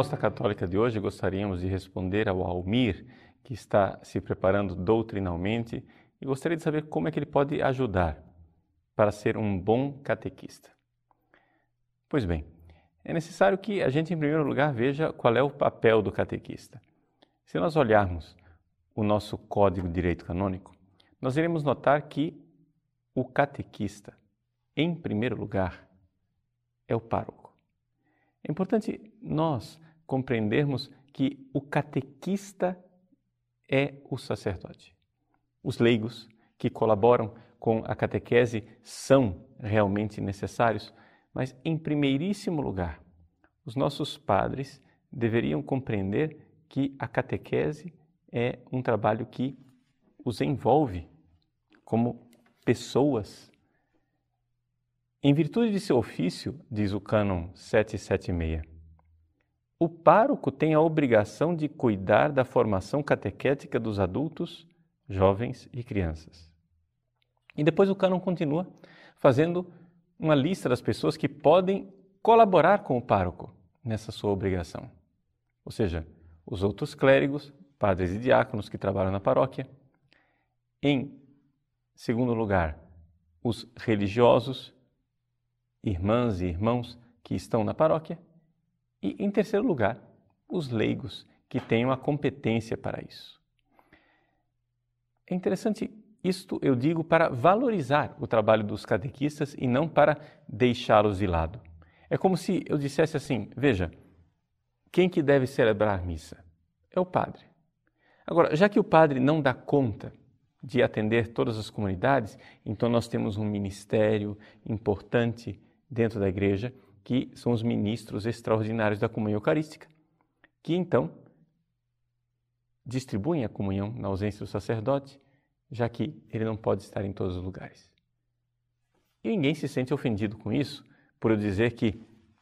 resposta católica de hoje, gostaríamos de responder ao Almir, que está se preparando doutrinalmente e gostaria de saber como é que ele pode ajudar para ser um bom catequista. Pois bem, é necessário que a gente, em primeiro lugar, veja qual é o papel do catequista. Se nós olharmos o nosso Código de Direito Canônico, nós iremos notar que o catequista, em primeiro lugar, é o pároco. É importante nós compreendermos que o catequista é o sacerdote. Os leigos que colaboram com a catequese são realmente necessários, mas em primeiríssimo lugar, os nossos padres deveriam compreender que a catequese é um trabalho que os envolve como pessoas. Em virtude de seu ofício, diz o cânon 776, o pároco tem a obrigação de cuidar da formação catequética dos adultos, jovens e crianças. E depois o cânon continua fazendo uma lista das pessoas que podem colaborar com o pároco nessa sua obrigação. Ou seja, os outros clérigos, padres e diáconos que trabalham na paróquia. Em segundo lugar, os religiosos, irmãs e irmãos que estão na paróquia. E, em terceiro lugar, os leigos que tenham a competência para isso. É interessante isto eu digo para valorizar o trabalho dos catequistas e não para deixá-los de lado. É como se eu dissesse assim: veja, quem que deve celebrar missa? É o padre. Agora, já que o padre não dá conta de atender todas as comunidades, então nós temos um ministério importante dentro da igreja que são os ministros extraordinários da comunhão eucarística, que então distribuem a comunhão na ausência do sacerdote, já que ele não pode estar em todos os lugares. E ninguém se sente ofendido com isso, por eu dizer que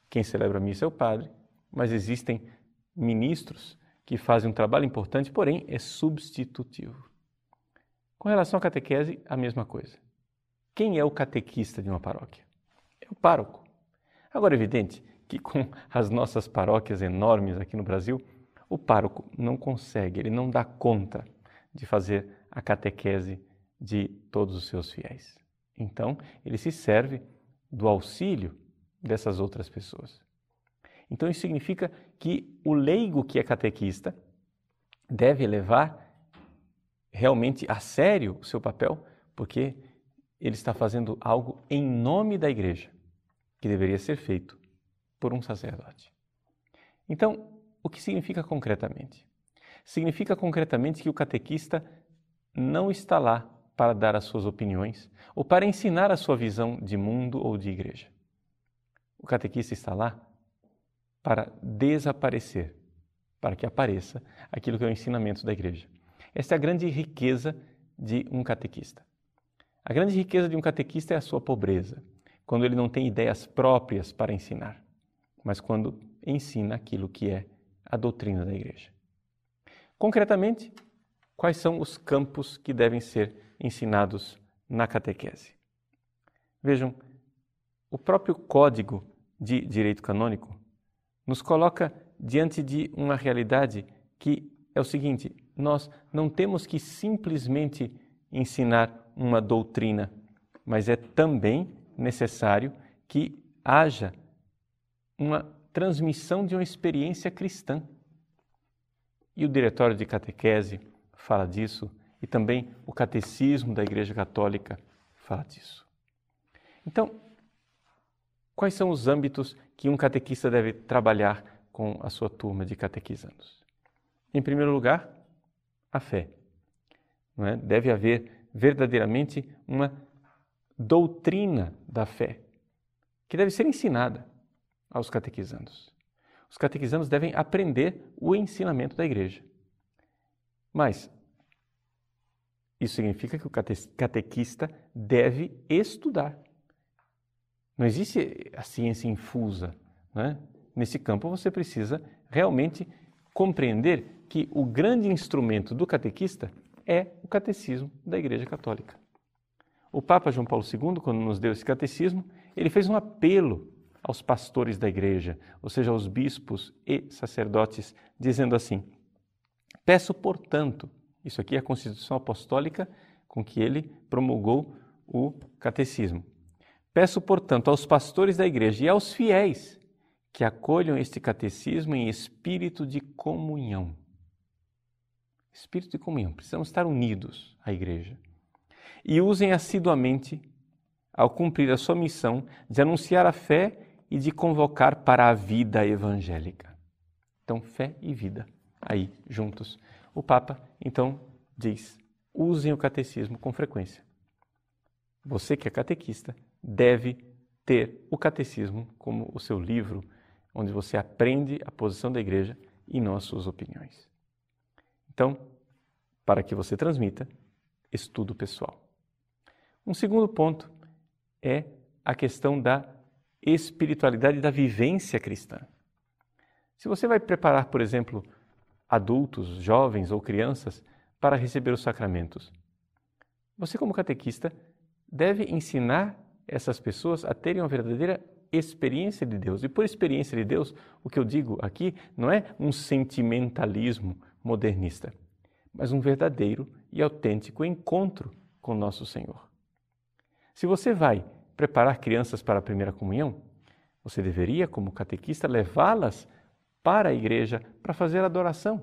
quem celebra a missa é o padre, mas existem ministros que fazem um trabalho importante, porém é substitutivo. Com relação à catequese, a mesma coisa. Quem é o catequista de uma paróquia? É o pároco. Agora, é evidente que com as nossas paróquias enormes aqui no Brasil, o pároco não consegue, ele não dá conta de fazer a catequese de todos os seus fiéis. Então, ele se serve do auxílio dessas outras pessoas. Então, isso significa que o leigo que é catequista deve levar realmente a sério o seu papel, porque ele está fazendo algo em nome da igreja que deveria ser feito por um sacerdote. Então, o que significa concretamente? Significa concretamente que o catequista não está lá para dar as suas opiniões ou para ensinar a sua visão de mundo ou de igreja. O catequista está lá para desaparecer, para que apareça aquilo que é o ensinamento da igreja. Esta é a grande riqueza de um catequista. A grande riqueza de um catequista é a sua pobreza quando ele não tem ideias próprias para ensinar, mas quando ensina aquilo que é a doutrina da igreja. Concretamente, quais são os campos que devem ser ensinados na catequese? Vejam, o próprio Código de Direito Canônico nos coloca diante de uma realidade que é o seguinte: nós não temos que simplesmente ensinar uma doutrina, mas é também necessário que haja uma transmissão de uma experiência cristã. E o Diretório de Catequese fala disso, e também o Catecismo da Igreja Católica fala disso. Então, quais são os âmbitos que um catequista deve trabalhar com a sua turma de catequizandos? Em primeiro lugar, a fé. É? Deve haver verdadeiramente uma doutrina da fé, que deve ser ensinada aos catequizandos. Os catequizandos devem aprender o ensinamento da igreja. Mas isso significa que o catequista deve estudar. Não existe a ciência infusa. Né? nesse campo você precisa realmente compreender que o grande instrumento do catequista é o catecismo da Igreja Católica. O Papa João Paulo II, quando nos deu esse catecismo, ele fez um apelo aos pastores da igreja, ou seja, aos bispos e sacerdotes, dizendo assim: Peço, portanto, isso aqui é a Constituição Apostólica com que ele promulgou o catecismo. Peço, portanto, aos pastores da igreja e aos fiéis que acolham este catecismo em espírito de comunhão. Espírito de comunhão, precisamos estar unidos à igreja. E usem assiduamente, ao cumprir a sua missão, de anunciar a fé e de convocar para a vida evangélica. Então, fé e vida, aí juntos. O Papa, então, diz: usem o catecismo com frequência. Você que é catequista deve ter o catecismo como o seu livro, onde você aprende a posição da igreja e não as suas opiniões. Então, para que você transmita, estudo pessoal. Um segundo ponto é a questão da espiritualidade da vivência cristã. Se você vai preparar, por exemplo, adultos, jovens ou crianças para receber os sacramentos, você, como catequista, deve ensinar essas pessoas a terem uma verdadeira experiência de Deus. E por experiência de Deus, o que eu digo aqui não é um sentimentalismo modernista, mas um verdadeiro e autêntico encontro com nosso Senhor. Se você vai preparar crianças para a primeira comunhão, você deveria, como catequista, levá-las para a igreja para fazer adoração,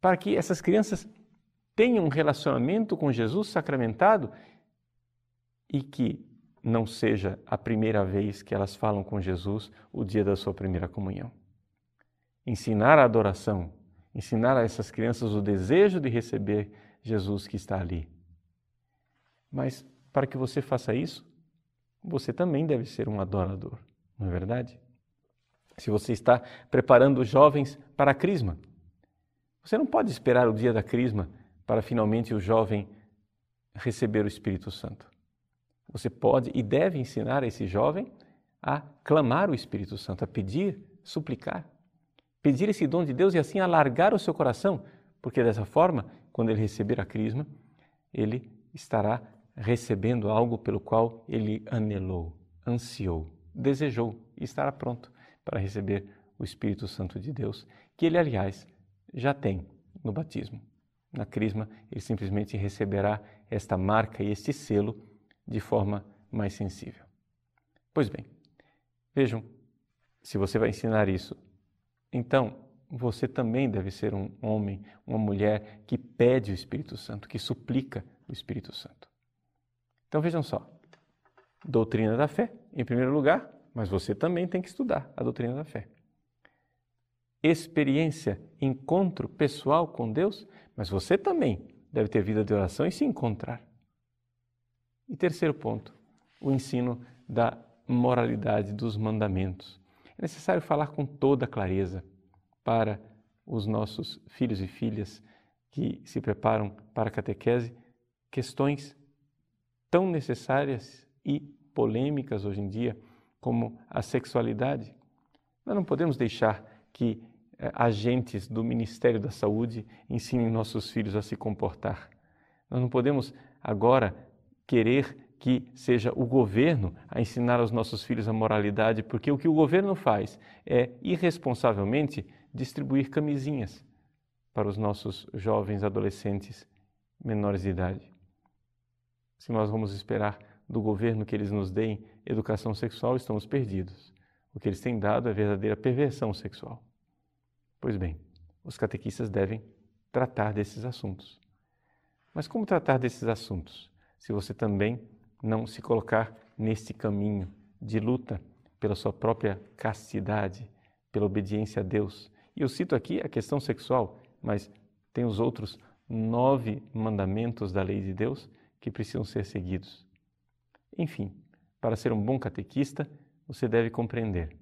para que essas crianças tenham um relacionamento com Jesus sacramentado e que não seja a primeira vez que elas falam com Jesus o dia da sua primeira comunhão. Ensinar a adoração, ensinar a essas crianças o desejo de receber Jesus que está ali. Mas para que você faça isso, você também deve ser um adorador, não é verdade? Se você está preparando jovens para a crisma, você não pode esperar o dia da crisma para finalmente o jovem receber o Espírito Santo. Você pode e deve ensinar esse jovem a clamar o Espírito Santo, a pedir, suplicar, pedir esse dom de Deus e assim alargar o seu coração, porque dessa forma, quando ele receber a crisma, ele estará recebendo algo pelo qual ele anelou, ansiou, desejou e estará pronto para receber o Espírito Santo de Deus, que ele, aliás, já tem no batismo. Na crisma, ele simplesmente receberá esta marca e este selo de forma mais sensível. Pois bem, vejam, se você vai ensinar isso, então você também deve ser um homem, uma mulher que pede o Espírito Santo, que suplica o Espírito Santo. Então vejam só: doutrina da fé, em primeiro lugar, mas você também tem que estudar a doutrina da fé. Experiência, encontro pessoal com Deus, mas você também deve ter vida de oração e se encontrar. E terceiro ponto, o ensino da moralidade dos mandamentos. É necessário falar com toda clareza para os nossos filhos e filhas que se preparam para a catequese questões tão necessárias e polêmicas hoje em dia como a sexualidade. Nós não podemos deixar que eh, agentes do Ministério da Saúde ensinem nossos filhos a se comportar. Nós não podemos agora querer que seja o governo a ensinar aos nossos filhos a moralidade, porque o que o governo faz é irresponsavelmente distribuir camisinhas para os nossos jovens adolescentes menores de idade se nós vamos esperar do governo que eles nos deem educação sexual, estamos perdidos. O que eles têm dado é verdadeira perversão sexual. Pois bem, os catequistas devem tratar desses assuntos. Mas como tratar desses assuntos se você também não se colocar neste caminho de luta pela sua própria castidade, pela obediência a Deus? E eu cito aqui a questão sexual, mas tem os outros nove mandamentos da lei de Deus que precisam ser seguidos. Enfim, para ser um bom catequista, você deve compreender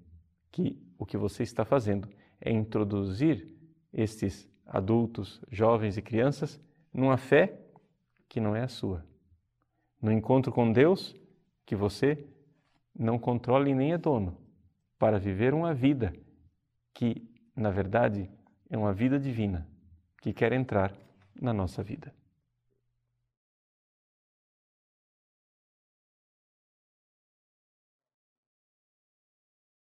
que o que você está fazendo é introduzir estes adultos, jovens e crianças numa fé que não é a sua. No encontro com Deus que você não controla e nem é dono, para viver uma vida que, na verdade, é uma vida divina que quer entrar na nossa vida.